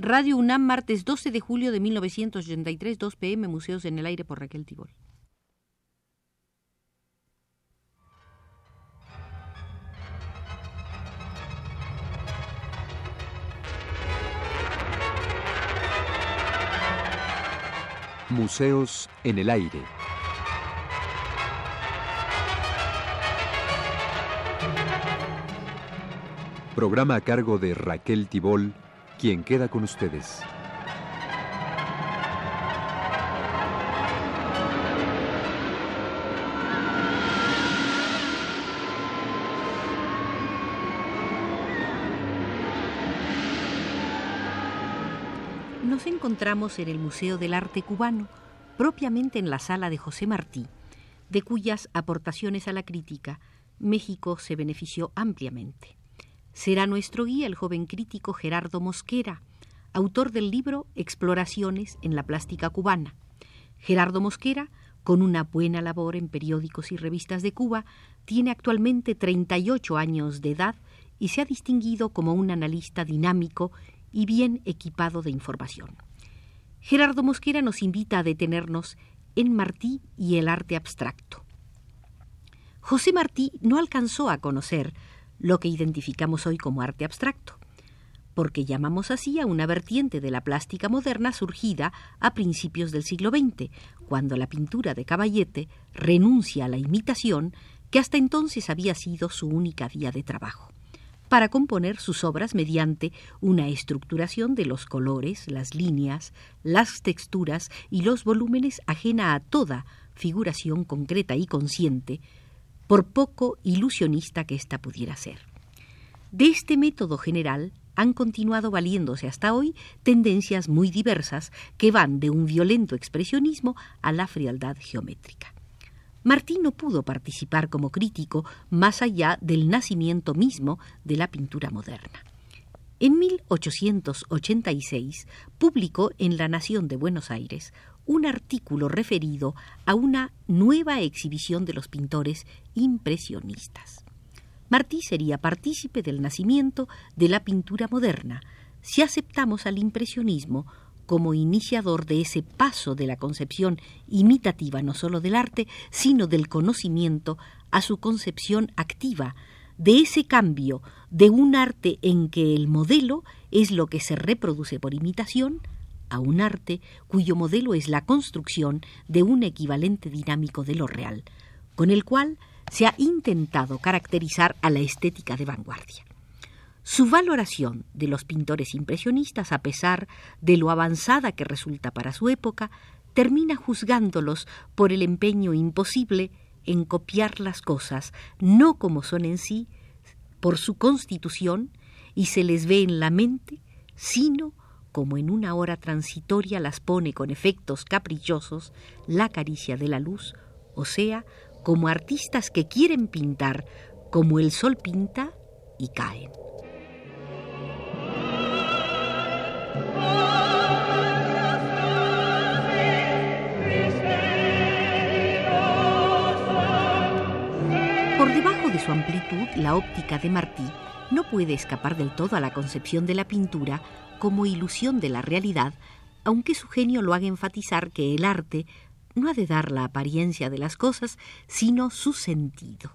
Radio UNAM, martes 12 de julio de 1983, 2 pm, Museos en el Aire por Raquel Tibol. Museos en el Aire. Programa a cargo de Raquel Tibol, quien queda con ustedes. Nos encontramos en el Museo del Arte Cubano, propiamente en la sala de José Martí, de cuyas aportaciones a la crítica México se benefició ampliamente. Será nuestro guía el joven crítico Gerardo Mosquera, autor del libro Exploraciones en la plástica cubana. Gerardo Mosquera, con una buena labor en periódicos y revistas de Cuba, tiene actualmente 38 años de edad y se ha distinguido como un analista dinámico y bien equipado de información. Gerardo Mosquera nos invita a detenernos en Martí y el arte abstracto. José Martí no alcanzó a conocer lo que identificamos hoy como arte abstracto, porque llamamos así a una vertiente de la plástica moderna surgida a principios del siglo XX, cuando la pintura de Caballete renuncia a la imitación que hasta entonces había sido su única vía de trabajo, para componer sus obras mediante una estructuración de los colores, las líneas, las texturas y los volúmenes ajena a toda figuración concreta y consciente, por poco ilusionista que ésta pudiera ser. De este método general han continuado valiéndose hasta hoy tendencias muy diversas que van de un violento expresionismo a la frialdad geométrica. Martí no pudo participar como crítico más allá del nacimiento mismo de la pintura moderna. En 1886 publicó en La Nación de Buenos Aires un artículo referido a una nueva exhibición de los pintores impresionistas. Martí sería partícipe del nacimiento de la pintura moderna si aceptamos al impresionismo como iniciador de ese paso de la concepción imitativa no sólo del arte, sino del conocimiento a su concepción activa, de ese cambio de un arte en que el modelo es lo que se reproduce por imitación a un arte cuyo modelo es la construcción de un equivalente dinámico de lo real, con el cual se ha intentado caracterizar a la estética de vanguardia. Su valoración de los pintores impresionistas, a pesar de lo avanzada que resulta para su época, termina juzgándolos por el empeño imposible en copiar las cosas, no como son en sí, por su constitución, y se les ve en la mente, sino como en una hora transitoria las pone con efectos caprichosos la caricia de la luz, o sea, como artistas que quieren pintar como el sol pinta y caen. Por debajo de su amplitud, la óptica de Martí no puede escapar del todo a la concepción de la pintura como ilusión de la realidad, aunque su genio lo haga enfatizar que el arte no ha de dar la apariencia de las cosas, sino su sentido.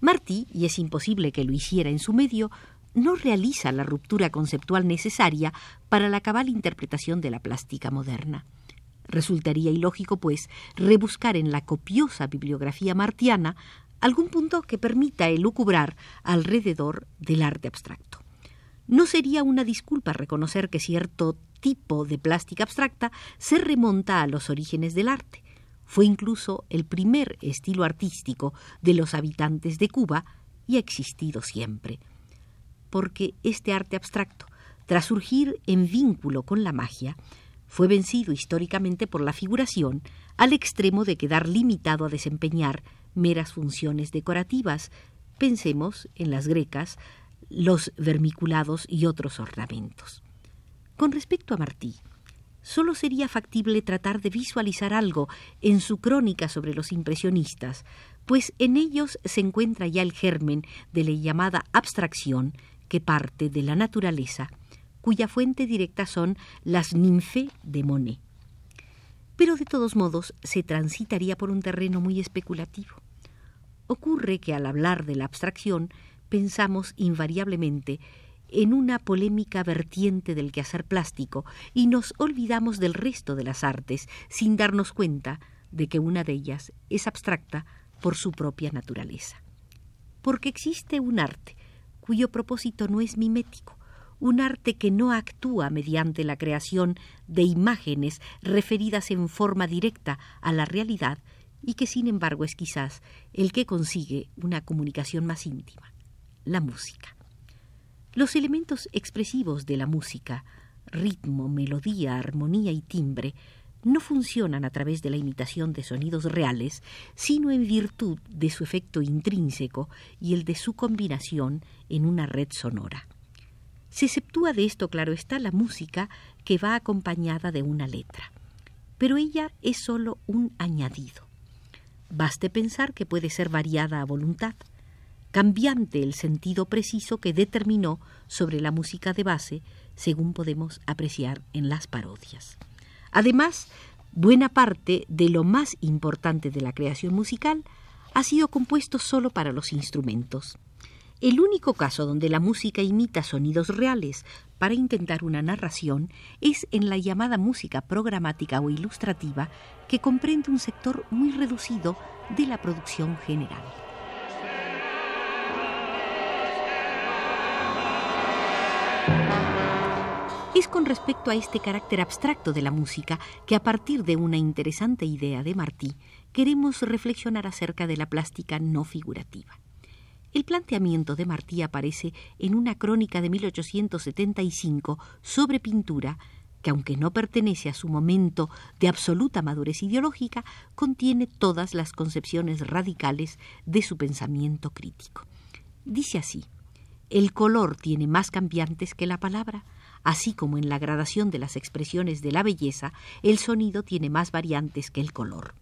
Martí, y es imposible que lo hiciera en su medio, no realiza la ruptura conceptual necesaria para la cabal interpretación de la plástica moderna. Resultaría ilógico, pues, rebuscar en la copiosa bibliografía martiana algún punto que permita elucubrar alrededor del arte abstracto. No sería una disculpa reconocer que cierto tipo de plástica abstracta se remonta a los orígenes del arte. Fue incluso el primer estilo artístico de los habitantes de Cuba y ha existido siempre. Porque este arte abstracto, tras surgir en vínculo con la magia, fue vencido históricamente por la figuración al extremo de quedar limitado a desempeñar meras funciones decorativas. Pensemos en las grecas, los vermiculados y otros ornamentos. Con respecto a Martí, solo sería factible tratar de visualizar algo en su crónica sobre los impresionistas, pues en ellos se encuentra ya el germen de la llamada abstracción que parte de la naturaleza, cuya fuente directa son las ninfes de Monet. Pero de todos modos se transitaría por un terreno muy especulativo. Ocurre que al hablar de la abstracción pensamos invariablemente en una polémica vertiente del quehacer plástico y nos olvidamos del resto de las artes sin darnos cuenta de que una de ellas es abstracta por su propia naturaleza. Porque existe un arte cuyo propósito no es mimético, un arte que no actúa mediante la creación de imágenes referidas en forma directa a la realidad y que sin embargo es quizás el que consigue una comunicación más íntima, la música. Los elementos expresivos de la música, ritmo, melodía, armonía y timbre, no funcionan a través de la imitación de sonidos reales, sino en virtud de su efecto intrínseco y el de su combinación en una red sonora. Se exceptúa de esto, claro está, la música que va acompañada de una letra. Pero ella es sólo un añadido. Baste pensar que puede ser variada a voluntad cambiante el sentido preciso que determinó sobre la música de base, según podemos apreciar en las parodias. Además, buena parte de lo más importante de la creación musical ha sido compuesto solo para los instrumentos. El único caso donde la música imita sonidos reales para intentar una narración es en la llamada música programática o ilustrativa, que comprende un sector muy reducido de la producción general. Es con respecto a este carácter abstracto de la música que a partir de una interesante idea de Martí queremos reflexionar acerca de la plástica no figurativa. El planteamiento de Martí aparece en una crónica de 1875 sobre pintura que aunque no pertenece a su momento de absoluta madurez ideológica, contiene todas las concepciones radicales de su pensamiento crítico. Dice así, el color tiene más cambiantes que la palabra, así como en la gradación de las expresiones de la belleza, el sonido tiene más variantes que el color.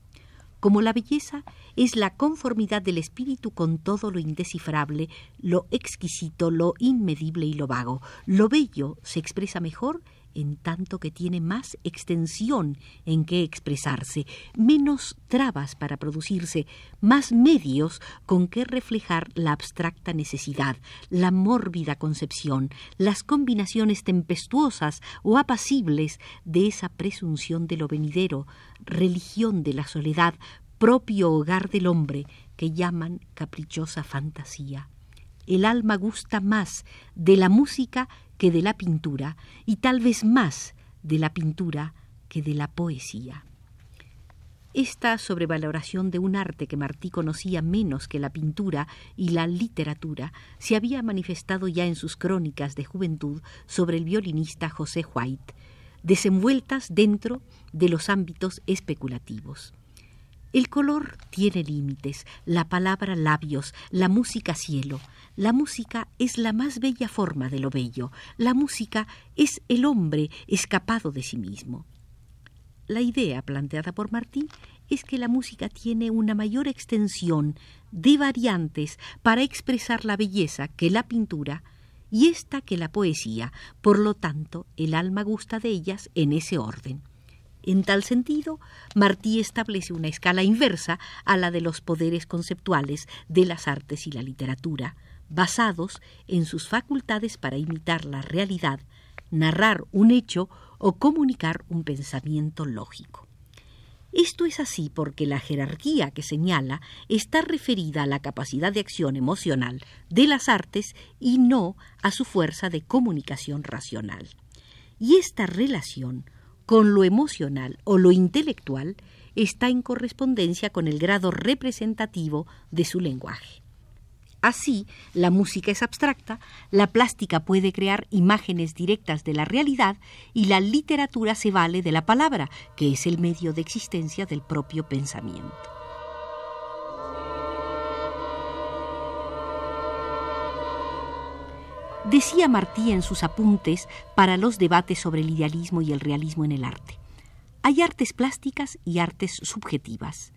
Como la belleza es la conformidad del espíritu con todo lo indescifrable, lo exquisito, lo inmedible y lo vago, lo bello se expresa mejor en tanto que tiene más extensión en que expresarse, menos trabas para producirse, más medios con que reflejar la abstracta necesidad, la mórbida concepción, las combinaciones tempestuosas o apacibles de esa presunción de lo venidero, religión de la soledad, propio hogar del hombre, que llaman caprichosa fantasía. El alma gusta más de la música que de la pintura y tal vez más de la pintura que de la poesía. Esta sobrevaloración de un arte que Martí conocía menos que la pintura y la literatura se había manifestado ya en sus crónicas de juventud sobre el violinista José White, desenvueltas dentro de los ámbitos especulativos. El color tiene límites, la palabra labios, la música cielo, la música es la más bella forma de lo bello. La música es el hombre escapado de sí mismo. La idea planteada por Martí es que la música tiene una mayor extensión de variantes para expresar la belleza que la pintura y esta que la poesía, por lo tanto el alma gusta de ellas en ese orden. En tal sentido, Martí establece una escala inversa a la de los poderes conceptuales de las artes y la literatura, basados en sus facultades para imitar la realidad, narrar un hecho o comunicar un pensamiento lógico. Esto es así porque la jerarquía que señala está referida a la capacidad de acción emocional de las artes y no a su fuerza de comunicación racional. Y esta relación con lo emocional o lo intelectual está en correspondencia con el grado representativo de su lenguaje. Así, la música es abstracta, la plástica puede crear imágenes directas de la realidad y la literatura se vale de la palabra, que es el medio de existencia del propio pensamiento. Decía Martí en sus apuntes para los debates sobre el idealismo y el realismo en el arte. Hay artes plásticas y artes subjetivas.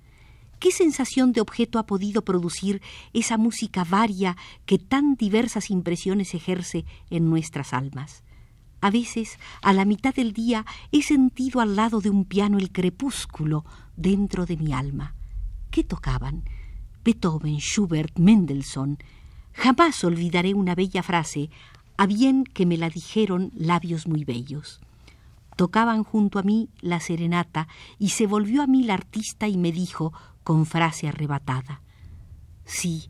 ¿Qué sensación de objeto ha podido producir esa música varia que tan diversas impresiones ejerce en nuestras almas? A veces, a la mitad del día, he sentido al lado de un piano el crepúsculo dentro de mi alma. ¿Qué tocaban? Beethoven, Schubert, Mendelssohn. Jamás olvidaré una bella frase, a bien que me la dijeron labios muy bellos. Tocaban junto a mí la serenata y se volvió a mí la artista y me dijo, con frase arrebatada, Sí,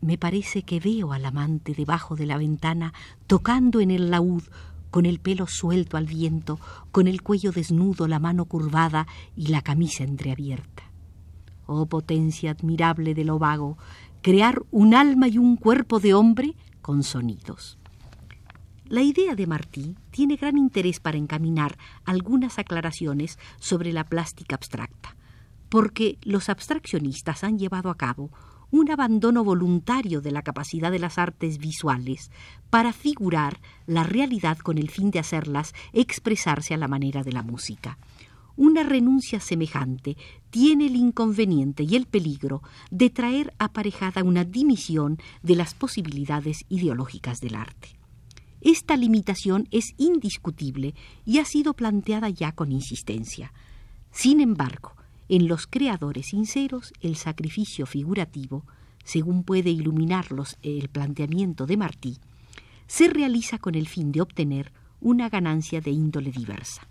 me parece que veo al amante debajo de la ventana tocando en el laúd con el pelo suelto al viento, con el cuello desnudo, la mano curvada y la camisa entreabierta. Oh potencia admirable de lo vago, crear un alma y un cuerpo de hombre con sonidos. La idea de Martí tiene gran interés para encaminar algunas aclaraciones sobre la plástica abstracta, porque los abstraccionistas han llevado a cabo un abandono voluntario de la capacidad de las artes visuales para figurar la realidad con el fin de hacerlas expresarse a la manera de la música. Una renuncia semejante tiene el inconveniente y el peligro de traer aparejada una dimisión de las posibilidades ideológicas del arte. Esta limitación es indiscutible y ha sido planteada ya con insistencia. Sin embargo, en los creadores sinceros, el sacrificio figurativo, según puede iluminarlos el planteamiento de Martí, se realiza con el fin de obtener una ganancia de índole diversa.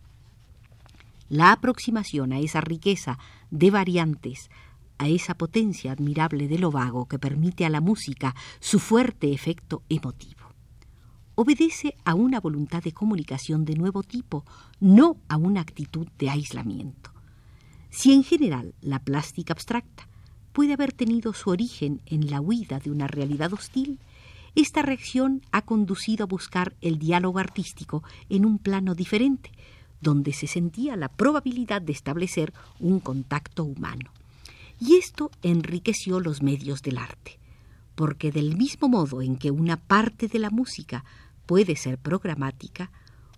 La aproximación a esa riqueza de variantes, a esa potencia admirable de lo vago que permite a la música su fuerte efecto emotivo. Obedece a una voluntad de comunicación de nuevo tipo, no a una actitud de aislamiento. Si en general la plástica abstracta puede haber tenido su origen en la huida de una realidad hostil, esta reacción ha conducido a buscar el diálogo artístico en un plano diferente, donde se sentía la probabilidad de establecer un contacto humano. Y esto enriqueció los medios del arte, porque del mismo modo en que una parte de la música puede ser programática,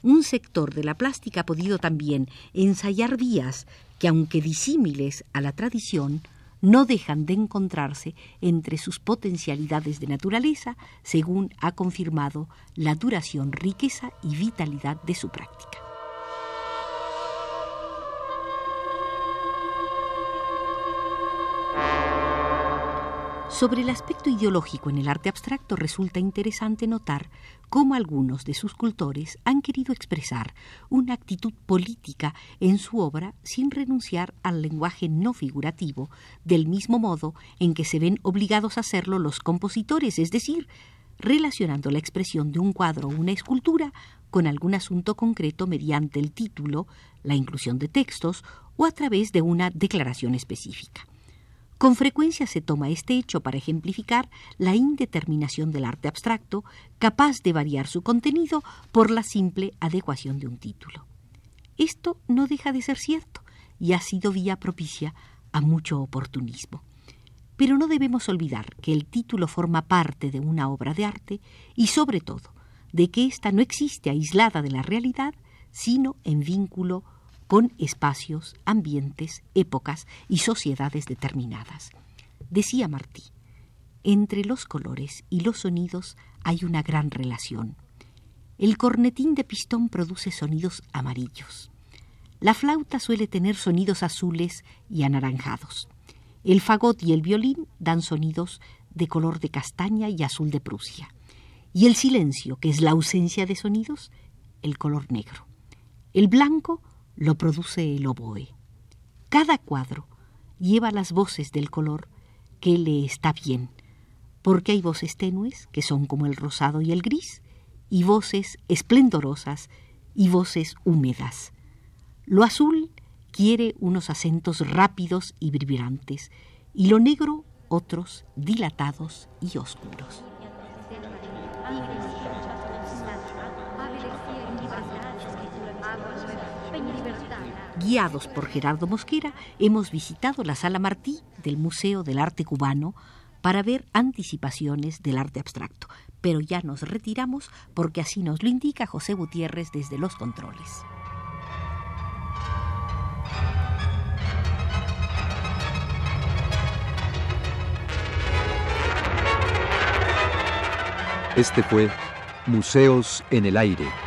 un sector de la plástica ha podido también ensayar vías que, aunque disímiles a la tradición, no dejan de encontrarse entre sus potencialidades de naturaleza, según ha confirmado la duración, riqueza y vitalidad de su práctica. Sobre el aspecto ideológico en el arte abstracto resulta interesante notar cómo algunos de sus cultores han querido expresar una actitud política en su obra sin renunciar al lenguaje no figurativo, del mismo modo en que se ven obligados a hacerlo los compositores, es decir, relacionando la expresión de un cuadro o una escultura con algún asunto concreto mediante el título, la inclusión de textos o a través de una declaración específica. Con frecuencia se toma este hecho para ejemplificar la indeterminación del arte abstracto, capaz de variar su contenido por la simple adecuación de un título. Esto no deja de ser cierto y ha sido vía propicia a mucho oportunismo. Pero no debemos olvidar que el título forma parte de una obra de arte y sobre todo de que ésta no existe aislada de la realidad, sino en vínculo con espacios, ambientes, épocas y sociedades determinadas. Decía Martí, entre los colores y los sonidos hay una gran relación. El cornetín de pistón produce sonidos amarillos. La flauta suele tener sonidos azules y anaranjados. El fagot y el violín dan sonidos de color de castaña y azul de Prusia. Y el silencio, que es la ausencia de sonidos, el color negro. El blanco lo produce el oboe. Cada cuadro lleva las voces del color que le está bien, porque hay voces tenues, que son como el rosado y el gris, y voces esplendorosas y voces húmedas. Lo azul quiere unos acentos rápidos y vibrantes, y lo negro otros dilatados y oscuros. Guiados por Gerardo Mosquera, hemos visitado la Sala Martí del Museo del Arte Cubano para ver anticipaciones del arte abstracto. Pero ya nos retiramos porque así nos lo indica José Gutiérrez desde los controles. Este fue Museos en el Aire.